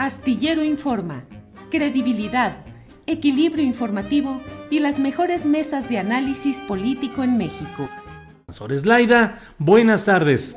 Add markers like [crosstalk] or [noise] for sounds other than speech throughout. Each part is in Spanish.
Astillero Informa, credibilidad, equilibrio informativo y las mejores mesas de análisis político en México. Sores Laida, buenas tardes.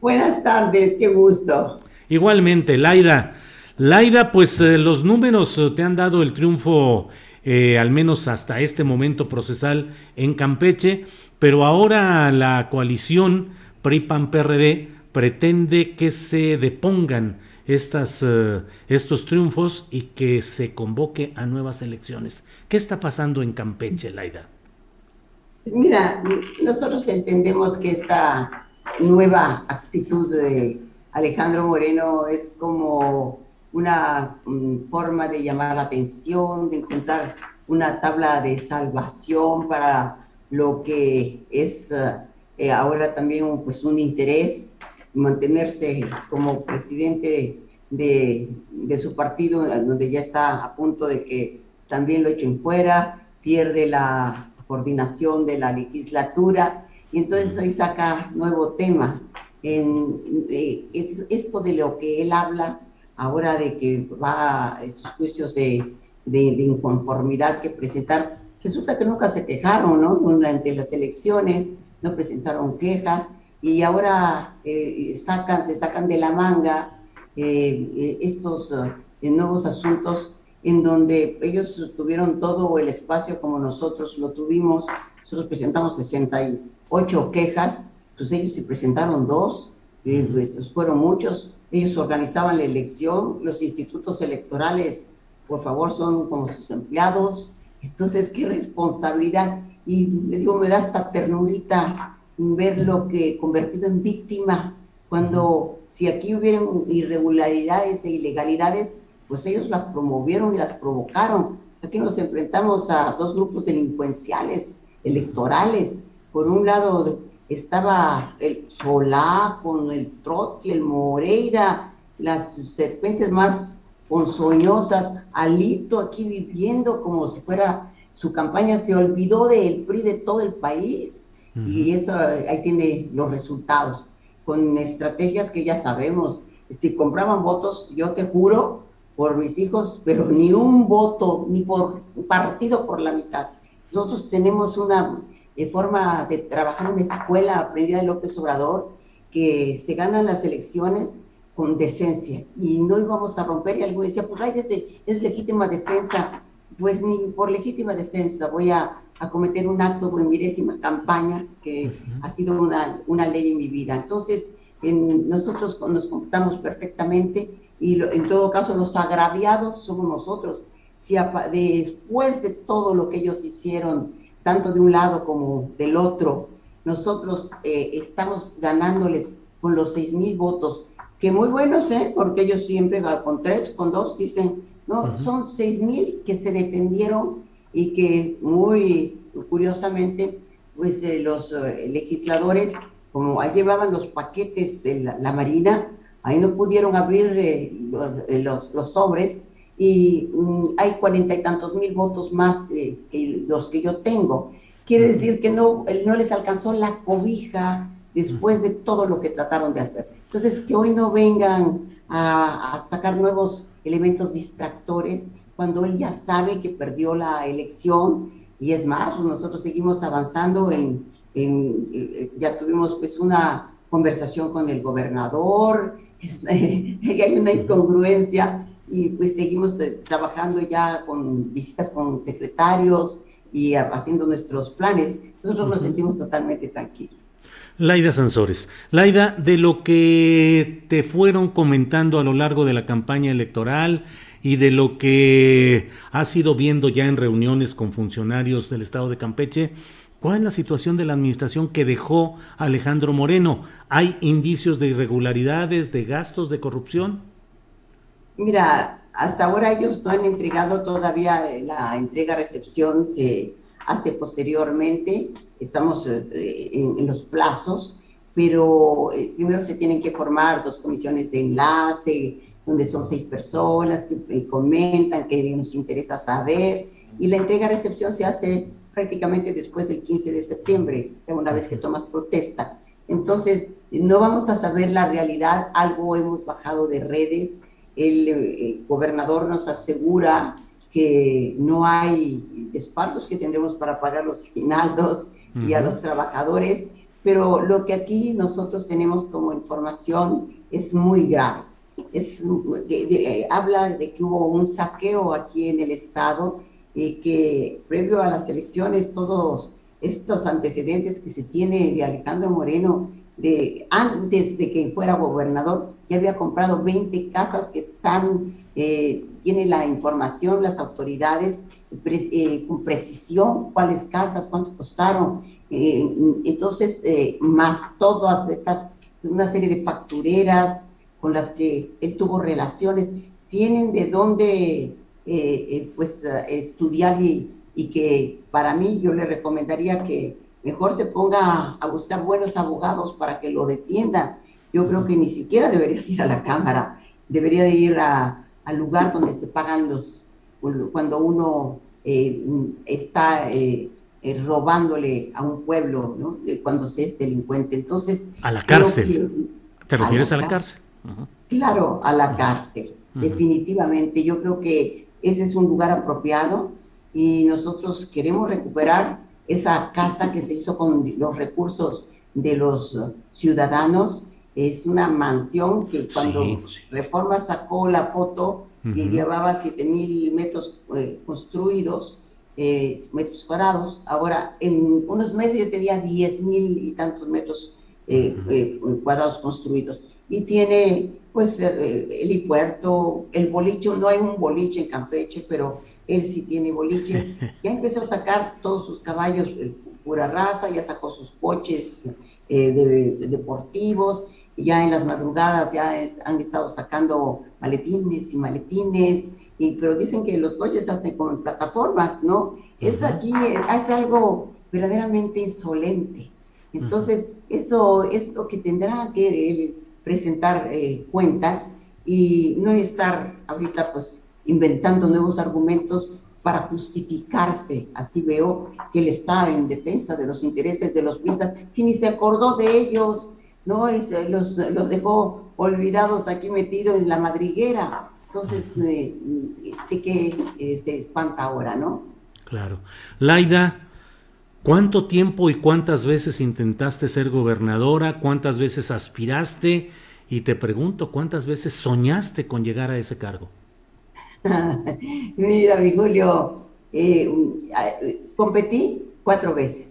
Buenas tardes, qué gusto. Igualmente, Laida. Laida, pues eh, los números eh, te han dado el triunfo, eh, al menos hasta este momento procesal en Campeche, pero ahora la coalición PRI-PAN-PRD pretende que se depongan estas, eh, estos triunfos y que se convoque a nuevas elecciones. ¿Qué está pasando en Campeche, Laida? Mira, nosotros entendemos que esta nueva actitud de Alejandro Moreno es como una mm, forma de llamar la atención, de encontrar una tabla de salvación para lo que es eh, ahora también pues, un interés mantenerse como presidente de, de, su partido, donde ya está a punto de que también lo echen fuera, pierde la coordinación de la legislatura, y entonces ahí saca nuevo tema. En, esto de lo que él habla ahora de que va a estos juicios de, de, inconformidad que presentar, resulta que nunca se quejaron, ¿no? Durante las elecciones no presentaron quejas, y ahora eh, sacan, se sacan de la manga eh, eh, estos nuevos asuntos en donde ellos tuvieron todo el espacio como nosotros lo tuvimos. Nosotros presentamos 68 quejas, pues ellos se presentaron dos, pues fueron muchos. Ellos organizaban la elección, los institutos electorales, por favor, son como sus empleados. Entonces, qué responsabilidad. Y le digo, me da esta ternurita verlo que convertido en víctima, cuando si aquí hubieran irregularidades e ilegalidades, pues ellos las promovieron y las provocaron. Aquí nos enfrentamos a dos grupos delincuenciales, electorales. Por un lado estaba el Solá con el Trotti, el Moreira, las serpientes más ponzoñosas, Alito aquí viviendo como si fuera su campaña, se olvidó del PRI de todo el país y eso ahí tiene los resultados, con estrategias que ya sabemos. Si compraban votos, yo te juro, por mis hijos, pero ni un voto, ni por partido por la mitad. Nosotros tenemos una eh, forma de trabajar una escuela aprendida de López Obrador, que se ganan las elecciones con decencia y no íbamos a romper. Y alguien decía, pues ay, es legítima defensa. Pues ni por legítima defensa voy a a cometer un acto en mi décima campaña, que ha sido una, una, ley en mi vida. Entonces, en, nosotros nos computamos perfectamente y en todo caso los agraviados somos nosotros. Si después de todo lo que ellos hicieron, tanto de un lado como del otro, nosotros eh, estamos ganándoles con los seis mil votos, que muy buenos, ¿eh? porque ellos siempre con tres, con dos, dicen, no, son seis mil que se defendieron y que muy curiosamente, pues eh, los eh, legisladores, como ahí llevaban los paquetes de la, Marina, Ahí no pudieron abrir eh, los, los, sobres y mm, hay cuarenta y tantos mil votos más que los que yo tengo. Quiere decir que no, no les alcanzó la cobija después de todo lo que trataron de hacer. Entonces, que hoy no vengan a, sacar nuevos elementos distractores cuando él ya sabe que perdió la elección y es más, nosotros seguimos avanzando en, en ya tuvimos pues una conversación con el gobernador, [laughs] hay una incongruencia y pues seguimos eh, trabajando ya con visitas con secretarios y haciendo nuestros planes. Nosotros nos sentimos totalmente tranquilos. Laida Sansores. Laida, de lo que te fueron comentando a lo largo de la campaña electoral y de lo que has ido viendo ya en reuniones con funcionarios del Estado de Campeche, ¿cuál es la situación de la administración que dejó Alejandro Moreno? ¿Hay indicios de irregularidades, de gastos, de corrupción? Mira, hasta ahora ellos no han entregado todavía la entrega-recepción que hace posteriormente estamos eh, en, los plazos, pero eh, primero se tienen que formar dos comisiones de enlace, donde son seis personas que eh, comentan, que nos interesa saber, y la entrega-recepción se hace prácticamente después del 15 de septiembre, una vez que tomas protesta. Entonces, no vamos a saber la realidad, algo hemos bajado de redes, el, gobernador nos asegura que no hay despachos que tendremos para pagar los aguinaldos, y a los trabajadores, pero lo que aquí nosotros tenemos como información es muy grave. Es, habla de que hubo un saqueo aquí en el Estado y que previo a las elecciones todos estos antecedentes que se tiene de Alejandro Moreno, de antes de que fuera gobernador, ya había comprado 20 casas que están, eh, tiene la información, las autoridades, eh, con precisión cuáles casas, cuánto costaron. Eh, entonces, eh, más todas estas, una serie de factureras con las que él tuvo relaciones, tienen de dónde pues estudiar y, y que para mí yo le recomendaría que mejor se ponga a buscar buenos abogados para que lo defiendan. Yo creo que ni siquiera debería ir a la Cámara, debería de ir a, al lugar donde se pagan los cuando uno eh, está eh, eh, robándole a un pueblo, ¿no? cuando se es delincuente. Entonces. A la cárcel. ¿Te refieres a la, cárcel? Claro, a la cárcel. Definitivamente. Yo creo que ese es un lugar apropiado y nosotros queremos recuperar esa casa que se hizo con los recursos de los ciudadanos. Es una mansión que cuando Reforma sacó la foto, que llevaba 7000 metros eh, construidos, eh, metros cuadrados. Ahora, en unos meses ya tenía 10.000 y tantos metros eh, cuadrados construidos. Y tiene, pues, el helipuerto, el boliche, no hay un boliche en Campeche, pero él sí tiene boliche. [laughs] Ya empezó a sacar todos sus caballos, pura raza, ya sacó sus coches deportivos ya en las madrugadas ya han estado sacando maletines y maletines, y, pero dicen que los coches hacen con plataformas, ¿no? Es aquí, es algo verdaderamente insolente. Entonces, eso es lo que tendrá que presentar eh, cuentas y no estar ahorita pues inventando nuevos argumentos para justificarse. Así veo que él está en defensa de los intereses de los piensas, si ni se acordó de ellos, ¿no? Y los, los dejó olvidados aquí metidos en la madriguera. Entonces, eh, ¿de qué eh, se espanta ahora, no? Claro. Laida, ¿cuánto tiempo y cuántas veces intentaste ser gobernadora? ¿Cuántas veces aspiraste? Y te pregunto, ¿cuántas veces soñaste con llegar a ese cargo? [laughs] Mira, mi Julio, eh, competí cuatro veces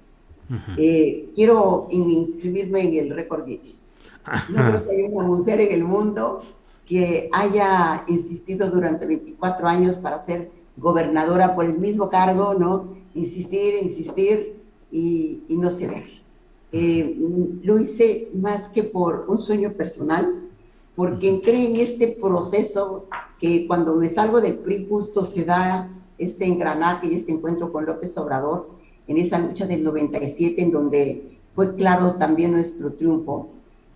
eh, quiero inscribirme en el récord Guinness. No creo que haya una mujer en el mundo que haya insistido durante 24 años para ser gobernadora por el mismo cargo, ¿no? Insistir, insistir y, no ceder. Eh, lo hice más que por un sueño personal, porque entré en este proceso que cuando me salgo del PRI justo se da este engranaje y este encuentro con López Obrador, en esa lucha del 97 en donde fue claro también nuestro triunfo.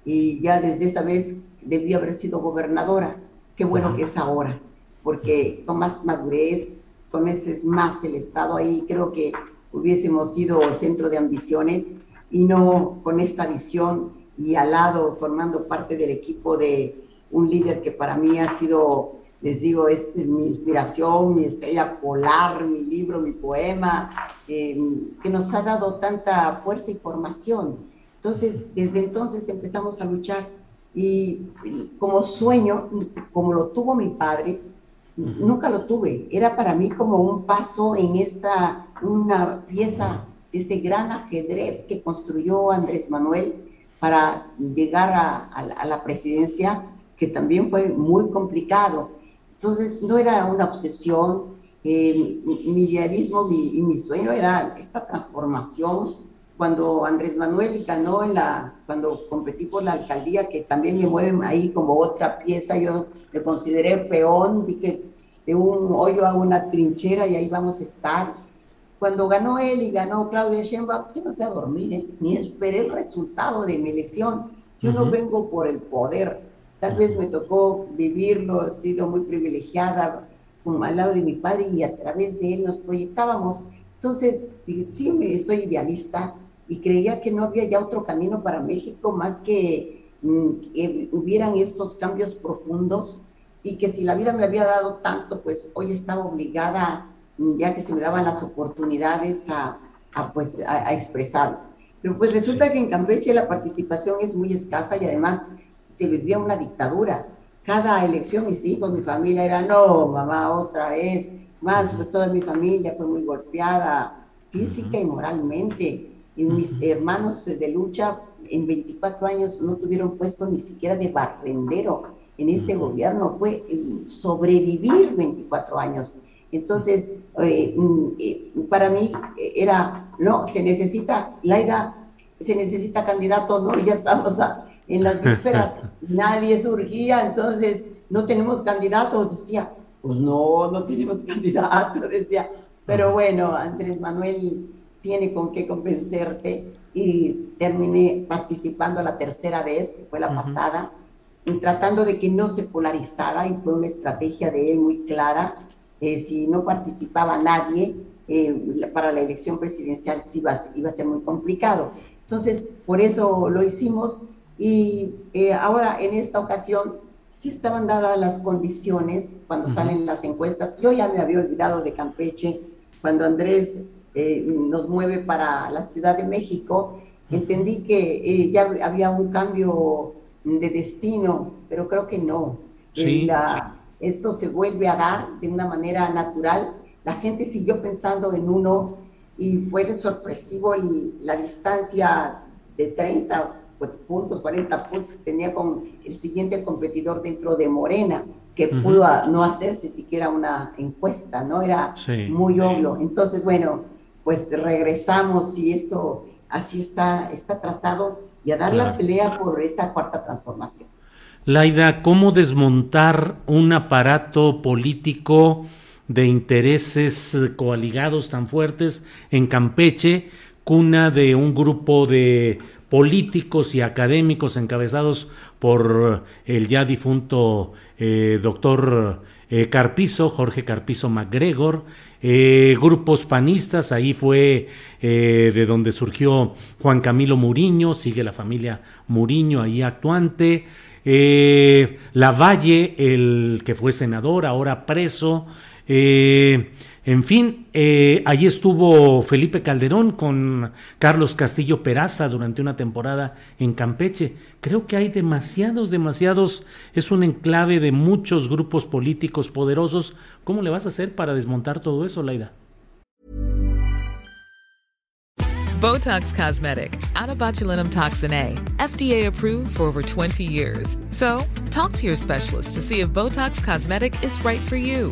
Y ya desde esa vez debió haber sido gobernadora. Qué bueno que es ahora, porque con más madurez, conoces más el Estado ahí, creo que hubiésemos sido centro de ambiciones y no con esta visión y al lado formando parte del equipo de un líder que para mí ha sido, les digo, es mi inspiración, mi estrella polar, mi libro, mi poema, eh, que nos ha dado tanta fuerza y formación. Entonces, desde entonces empezamos a luchar y, como sueño, como lo tuvo mi padre, nunca lo tuve. Era para mí como un paso en esta, una pieza de este gran ajedrez que construyó Andrés Manuel para llegar a, la presidencia, que también fue muy complicado. Entonces, no era una obsesión. Eh, mi, diarismo y mi sueño era esta transformación cuando Andrés Manuel ganó en la, cuando competí por la alcaldía, que también me mueven ahí como otra pieza, yo le consideré peón, dije, de un hoyo a una trinchera y ahí vamos a estar. Cuando ganó él y ganó Claudia Sheinbaum, yo no sé a dormir, ¿eh? ni esperé el resultado de mi elección. Yo no vengo por el poder. Tal vez me tocó vivirlo, he sido muy privilegiada como al lado de mi padre y a través de él nos proyectábamos. Entonces, sí, me, soy idealista, y creía que no había ya otro camino para México más que, mm, hubieran estos cambios profundos y que si la vida me había dado tanto, pues hoy estaba obligada, mm, ya que se me daban las oportunidades, a, pues, a, expresarlo. Pero pues resulta que en Campeche la participación es muy escasa y además se vivía una dictadura. Cada elección, mis hijos, mi familia era, no, mamá, otra vez. Más, pues toda mi familia fue muy golpeada física y moralmente y mis hermanos de lucha en 24 años no tuvieron puesto ni siquiera de barrendero en este gobierno, fue sobrevivir 24 años. Entonces, eh, mm, eh, para mí era, no, se necesita, Laida, se necesita candidato, no, ya estamos en las vísperas, [laughs] nadie surgía, entonces no tenemos candidatos, decía, pues no, no tenemos [laughs] candidato, decía, pero bueno, Andrés Manuel tiene con qué convencerte y terminé participando la tercera vez, que fue la pasada, tratando de que no se polarizara y fue una estrategia de él muy clara. Eh, si no participaba nadie eh, para la elección presidencial iba, iba, a ser muy complicado. Entonces, por eso lo hicimos y eh, ahora en esta ocasión sí estaban dadas las condiciones cuando salen las encuestas. Yo ya me había olvidado de Campeche cuando Andrés eh, nos mueve para la Ciudad de México, entendí que eh, ya había un cambio de destino, pero creo que no. Eh, esto se vuelve a dar de una manera natural. La gente siguió pensando en uno y fue sorpresivo la distancia de 30 puntos, 40 puntos que tenía con el siguiente competidor dentro de Morena, que pudo no hacerse siquiera una encuesta, ¿no? Era muy obvio. Entonces, bueno, pues regresamos y esto así está, está trazado y a dar la pelea por esta cuarta transformación. Laida, ¿cómo desmontar un aparato político de intereses coaligados tan fuertes en Campeche, cuna de un grupo de políticos y académicos encabezados por el ya difunto eh, doctor eh, Carpizo, Jorge Carpizo MacGregor, eh, grupos panistas, ahí fue eh, de donde surgió Juan Camilo Muriño, sigue la familia Muriño ahí actuante, Lavalle, el que fue senador, ahora preso, en fin, eh, allí estuvo Felipe Calderón con Carlos Castillo Peraza durante una temporada en Campeche. Creo que hay demasiados, demasiados, es un enclave de muchos grupos políticos poderosos. ¿Cómo le vas a hacer para desmontar todo eso, Laida? Botox Cosmetic, out of botulinum toxin A, FDA approved for over 20 years. So, talk to your specialist to see if Botox Cosmetic is right for you.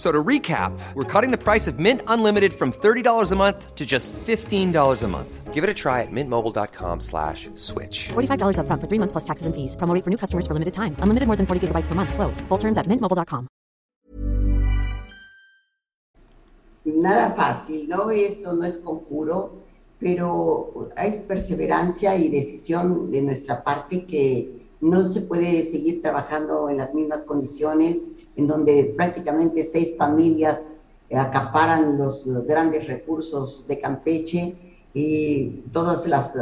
So to recap, we're cutting the price of Mint Unlimited from $30 a month to just $15 a month. Give it a try at mintmobile.com slash switch. $45 up front for three months plus taxes and fees. Promo for new customers for limited time. Unlimited more than 40 gigabytes per month. Slows. Full terms at mintmobile.com. Nada fácil, ¿no? Esto no es conjuro, pero hay perseverancia y decisión de nuestra parte que no se puede seguir trabajando en las mismas condiciones en donde prácticamente seis familias acaparan los grandes recursos de Campeche y todos las,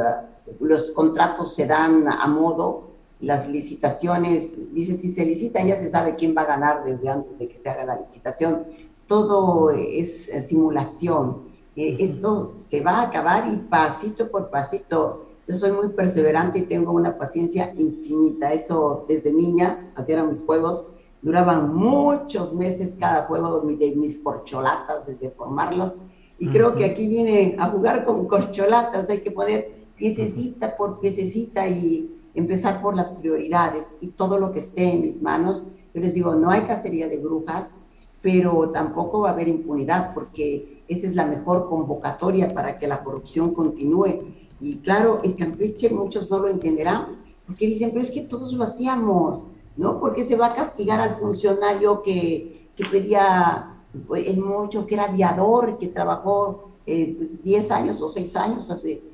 los contratos se dan a modo, las licitaciones, dice, si se licitan ya se sabe quién va a ganar desde antes de que se haga la licitación. Todo es simulación. Esto se va a acabar y pasito por pasito. Yo soy muy perseverante y tengo una paciencia infinita. Eso desde niña, hacía mis juegos duraban muchos meses cada juego de mis corcholatas, desde formarlos. Y creo que aquí viene a jugar con corcholatas, hay que poner piececita por piececita y empezar por las prioridades y todo lo que esté en mis manos. Yo les digo, no hay cacería de brujas, pero tampoco va a haber impunidad porque esa es la mejor convocatoria para que la corrupción continúe. Y claro, en Campeche muchos no lo entenderán porque dicen, pero es que todos lo hacíamos ¿no? Porque se va a castigar al funcionario que, que pedía el mucho, que era aviador, que trabajó eh, pues 10 años o 6 años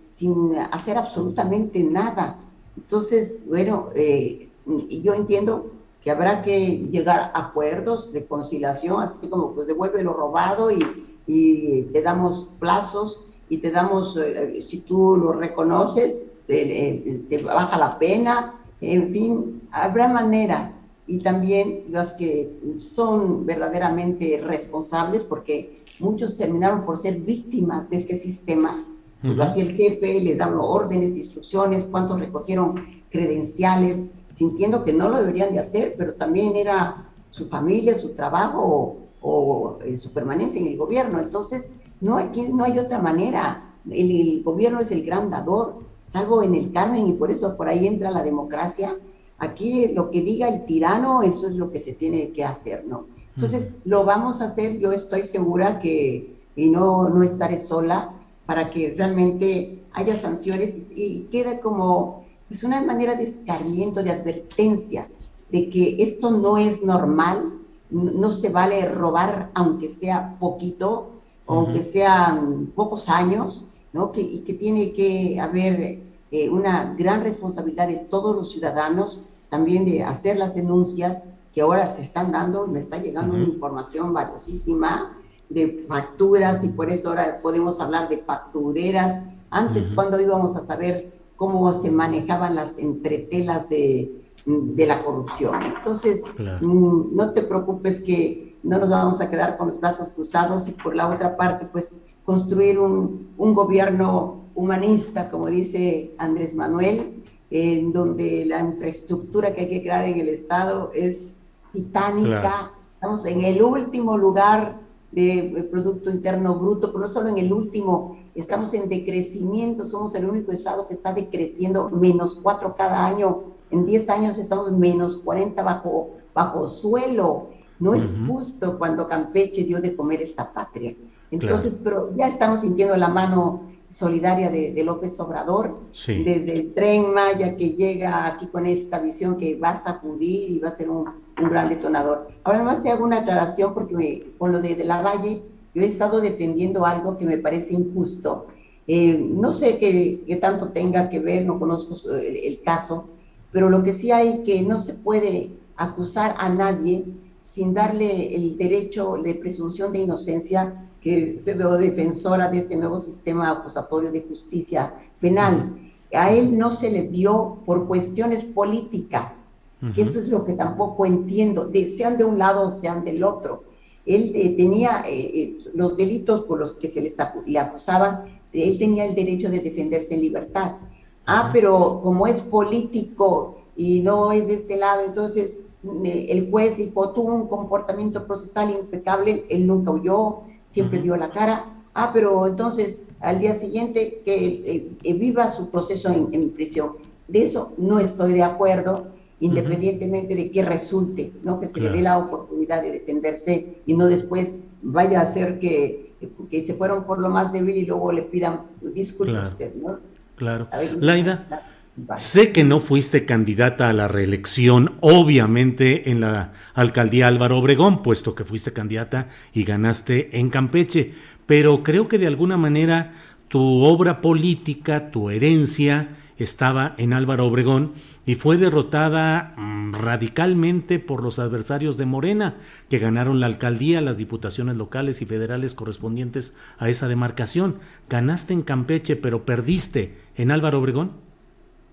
sin hacer absolutamente nada. Entonces, bueno, eh, yo entiendo que habrá que llegar a acuerdos de conciliación, así como pues devuelve lo robado y, te damos plazos y te damos, eh, si tú lo reconoces, se baja la pena, en fin, habrá maneras y también los que son verdaderamente responsables, porque muchos terminaron por ser víctimas de este sistema. Lo hacía el jefe, le daban órdenes, instrucciones, cuántos recogieron credenciales, sintiendo que no lo deberían de hacer, pero también era su familia, su trabajo o, eh, su permanencia en el gobierno. Entonces, no hay, no hay otra manera. el gobierno es el gran dador salvo en el Carmen, y por eso por ahí entra la democracia. Aquí lo que diga el tirano, eso es lo que se tiene que hacer, ¿no? Entonces, lo vamos a hacer, yo estoy segura que, y no, no estaré sola, para que realmente haya sanciones y, quede como pues una manera de escarmiento, de advertencia, de que esto no es normal, no, se vale robar aunque sea poquito, aunque sean pocos años, ¿no? Que, y que tiene que haber eh, una gran responsabilidad de todos los ciudadanos, también de hacer las denuncias que ahora se están dando, me está llegando una información valiosísima de facturas y por eso ahora podemos hablar de factureras. Antes, cuando íbamos a saber cómo se manejaban las entretelas de, de la corrupción. Entonces, mm, no te preocupes que no nos vamos a quedar con los brazos cruzados y por la otra parte, pues construir un, un gobierno humanista, como dice Andrés Manuel, en donde la infraestructura que hay que crear en el Estado es titánica. Estamos en el último lugar de Producto Interno Bruto, pero no solo en el último, estamos en decrecimiento, somos el único Estado que está decreciendo menos cuatro cada año. En 10 años estamos menos 40 bajo, bajo suelo. No es justo cuando Campeche dio de comer esta patria. Entonces, pero ya estamos sintiendo la mano solidaria de, López Obrador, desde el tren Maya que llega aquí con esta visión que va a sacudir y va a ser un, gran detonador. Ahora nomás te hago una aclaración porque con lo de, la Valle, yo he estado defendiendo algo que me parece injusto. Eh, no sé qué, tanto tenga que ver, no conozco el, el caso, pero lo que sí hay que no se puede acusar a nadie sin darle el derecho de presunción de inocencia que se veo defensora de este nuevo sistema acusatorio de justicia penal. A él no se le dio por cuestiones políticas, que eso es lo que tampoco entiendo, sean de un lado o sean del otro. Él eh, tenía eh, eh, los delitos por los que se les le acusaban, él tenía el derecho de defenderse en libertad. Ah, pero como es político y no es de este lado, entonces el juez dijo, tuvo un comportamiento procesal impecable, él nunca huyó, siempre dio la cara. Ah, pero entonces al día siguiente que eh, viva su proceso en, prisión. De eso no estoy de acuerdo, independientemente de que resulte, ¿no? que se le dé la oportunidad de defenderse y no después vaya a hacer que, que se fueron por lo más débil y luego le pidan disculpas a usted. ¿no? Claro. Laida. Sé que no fuiste candidata a la reelección, obviamente, en la alcaldía Álvaro Obregón, puesto que fuiste candidata y ganaste en Campeche, pero creo que de alguna manera tu obra política, tu herencia, estaba en Álvaro Obregón y fue derrotada mm, radicalmente por los adversarios de Morena, que ganaron la alcaldía, las diputaciones locales y federales correspondientes a esa demarcación. Ganaste en Campeche, pero perdiste en Álvaro Obregón.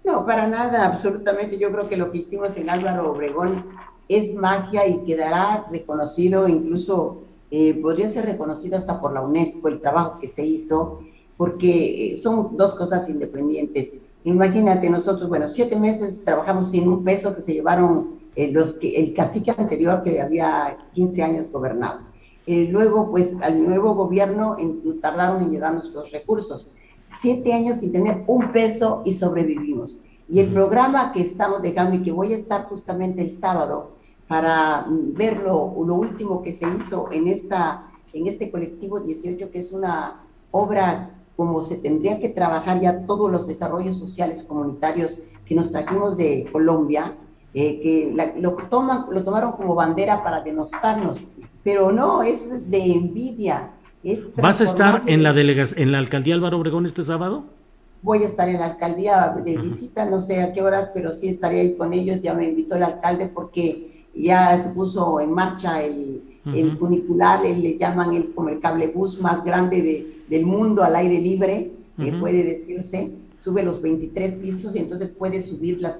No, para nada, absolutamente. Yo creo que lo que hicimos en Álvaro Obregón es magia y quedará reconocido, incluso eh, podría ser reconocido hasta por la UNESCO, el trabajo que se hizo, porque eh, son dos cosas independientes. Imagínate, nosotros, bueno, siete meses trabajamos sin un peso que se llevaron eh, los que, el cacique anterior que había 15 años gobernado. luego, pues, al nuevo gobierno tardaron en llegarnos los recursos siete años sin tener un peso y sobrevivimos. Y el programa que estamos dejando y que voy a estar justamente el sábado para ver lo, último que se hizo en, esta, en este colectivo 18, que es una obra como se tendría que trabajar ya todos los desarrollos sociales comunitarios que nos trajimos de Colombia, eh, que lo, toman, lo tomaron como bandera para denostarnos, pero no, es de envidia, ¿Vas a estar en la, en la alcaldía Álvaro Obregón este sábado? Voy a estar en la alcaldía de visita, no sé a qué horas, pero sí estaré ahí con ellos. Ya me invitó el alcalde porque ya se puso en marcha el, funicular, le llaman el, como el cable bus más grande de, del mundo al aire libre, que puede decirse. Sube los 23 pisos y entonces puede subir las,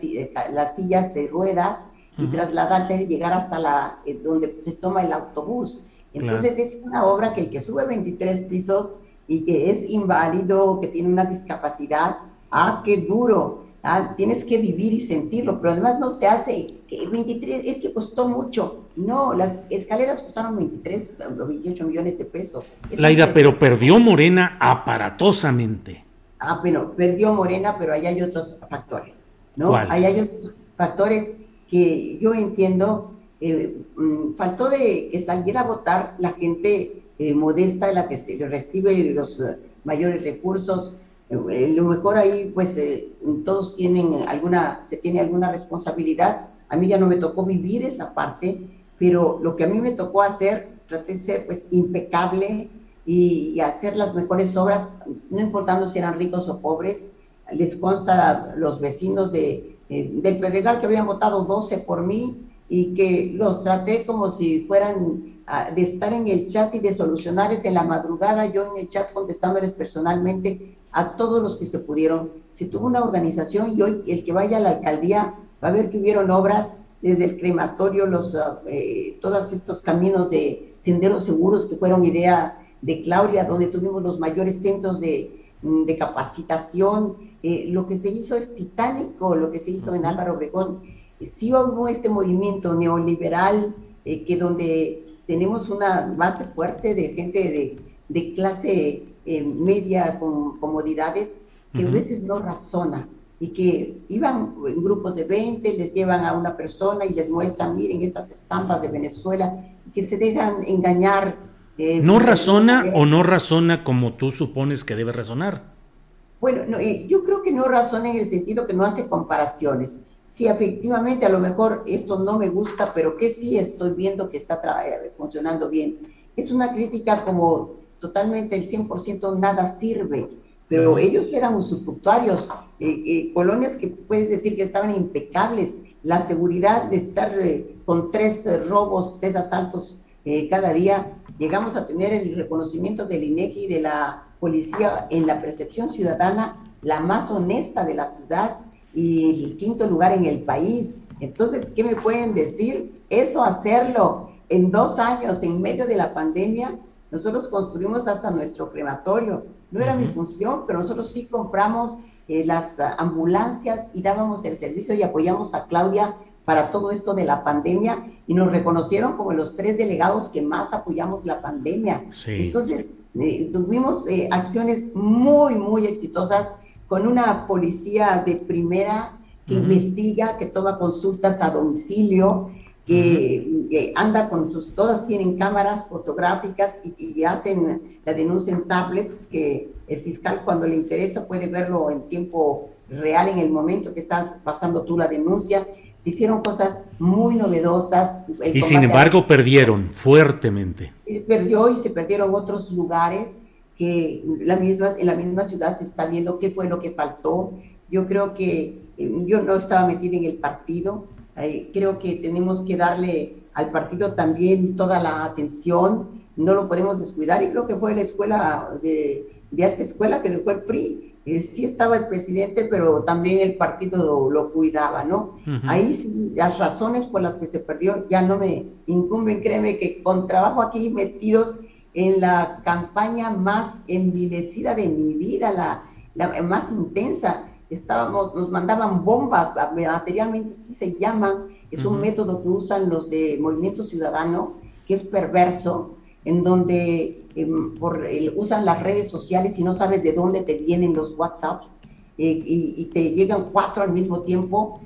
las sillas de ruedas y trasladarte, llegar hasta la eh, donde se toma el autobús. Entonces es una obra que el que sube 23 pisos y que es inválido, que tiene una discapacidad, ah, qué duro, ah, tienes que vivir y sentirlo, pero además no se hace, que 23, es que costó mucho, no, las escaleras costaron 23 o 28 millones de pesos. Laida, pero perdió Morena aparatosamente. Ah, bueno, perdió Morena, pero ahí hay otros factores, ¿no? Ahí hay otros factores que yo entiendo eh, mm, faltó de que saliera a votar la gente eh, modesta, la que se recibe los eh, mayores recursos. lo mejor ahí, pues, todos tienen alguna, se tiene alguna responsabilidad. A mí ya no me tocó vivir esa parte, pero lo que a mí me tocó hacer, traté de ser, pues, impecable y, hacer las mejores obras, no importando si eran ricos o pobres. Les consta a los vecinos de, del Pedregal que habían votado 12 por mí, y que los traté como si fueran ah, de estar en el chat y de solucionarles en la madrugada, yo en el chat contestándoles personalmente a todos los que se pudieron. Se tuvo una organización y hoy el que vaya a la alcaldía va a ver que hubieron obras desde el crematorio, los, ah, eh, todos estos caminos de senderos seguros que fueron idea de Claudia, donde tuvimos los mayores centros de, mm, de capacitación. Eh, lo que se hizo es titánico, lo que se hizo en Álvaro Obregón sí hubo este movimiento neoliberal eh, que donde tenemos una base fuerte de gente de, clase eh, media con comodidades que a veces no razona y que iban en grupos de 20, les llevan a una persona y les muestran, miren estas estampas de Venezuela, y que se dejan engañar. Eh, ¿No razona o no razona como tú supones que debe razonar? Bueno, yo creo que no razona en el sentido que no hace comparaciones si efectivamente a lo mejor esto no me gusta, pero que sí estoy viendo que está eh, funcionando bien. Es una crítica como totalmente el 100% nada sirve, pero ellos eran usufructuarios, eh, eh, colonias que puedes decir que estaban impecables, la seguridad de estar con tres robos, tres asaltos cada día, llegamos a tener el reconocimiento del INEGI y de la policía en la percepción ciudadana, la más honesta de la ciudad, y el quinto lugar en el país. Entonces, ¿qué me pueden decir? Eso hacerlo en dos años, en medio de la pandemia, nosotros construimos hasta nuestro crematorio. No era mi función, pero nosotros sí compramos eh, las ambulancias y dábamos el servicio y apoyamos a Claudia para todo esto de la pandemia y nos reconocieron como los tres delegados que más apoyamos la pandemia. Entonces, eh, tuvimos eh, acciones muy, muy exitosas con una policía de primera que investiga, que toma consultas a domicilio, que, anda con sus, todas tienen cámaras fotográficas y, hacen la denuncia en tablets, que el fiscal cuando le interesa puede verlo en tiempo real en el momento que estás pasando tú la denuncia. Se hicieron cosas muy novedosas. Y sin embargo perdieron fuertemente. Perdió y se perdieron otros lugares que la misma, en la misma ciudad se está viendo qué fue lo que faltó. Yo creo que eh, yo no estaba metida en el partido, creo que tenemos que darle al partido también toda la atención, no lo podemos descuidar y creo que fue la escuela de, de alta escuela que dejó el PRI. Eh, sí estaba el presidente, pero también el partido lo, cuidaba, ¿no? Ahí sí, las razones por las que se perdió ya no me incumben, créeme que con trabajo aquí metidos en la campaña más envilecida de mi vida, la, la más intensa, estábamos, nos mandaban bombas, materialmente sí se llaman, es un método que usan los de Movimiento Ciudadano, que es perverso, en donde em, por, usan las redes sociales y no sabes de dónde te vienen los WhatsApps eh, y, te llegan cuatro al mismo tiempo,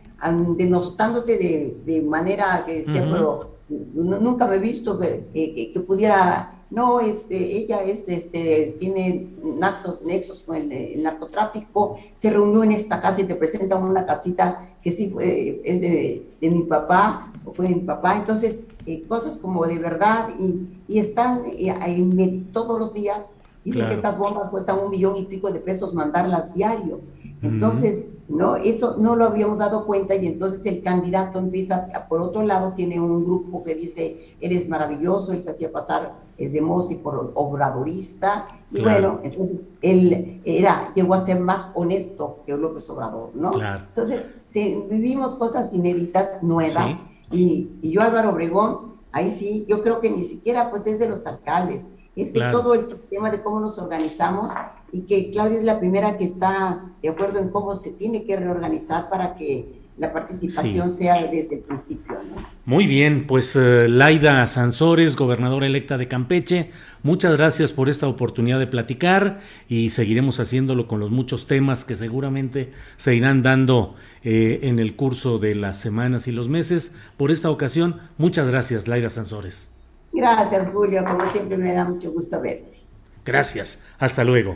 denostándote de, de manera que sea, pero nunca me he visto que, que, pudiera, no, este, ella es, este, tiene nexos, nexos con el, narcotráfico, se reunió en esta casa y te presentan una casita que sí fue, es de, de mi papá, o fue de mi papá, entonces, eh, cosas como de verdad, y, y están eh, todos los días, dicen que estas bombas cuestan un millón y pico de pesos mandarlas diario, entonces, ¿no? Eso no lo habíamos dado cuenta y entonces el candidato empieza, por otro lado, tiene un grupo que dice, él es maravilloso, él se hacía pasar el de Mosi por obradorista, y bueno, entonces él era, llegó a ser más honesto que López Obrador, ¿no? Entonces, vivimos cosas inéditas, nuevas, y, y yo Álvaro Obregón, ahí sí, yo creo que ni siquiera pues es de los alcaldes, es de todo el sistema de cómo nos organizamos y que Claudia es la primera que está de acuerdo en cómo se tiene que reorganizar para que la participación sea desde el principio. Muy bien, pues eh, Laida Sansores, gobernadora electa de Campeche, muchas gracias por esta oportunidad de platicar y seguiremos haciéndolo con los muchos temas que seguramente se irán dando eh, en el curso de las semanas y los meses. Por esta ocasión, muchas gracias, Laida Sansores. Gracias, Julio, como siempre me da mucho gusto verte. Gracias, hasta luego.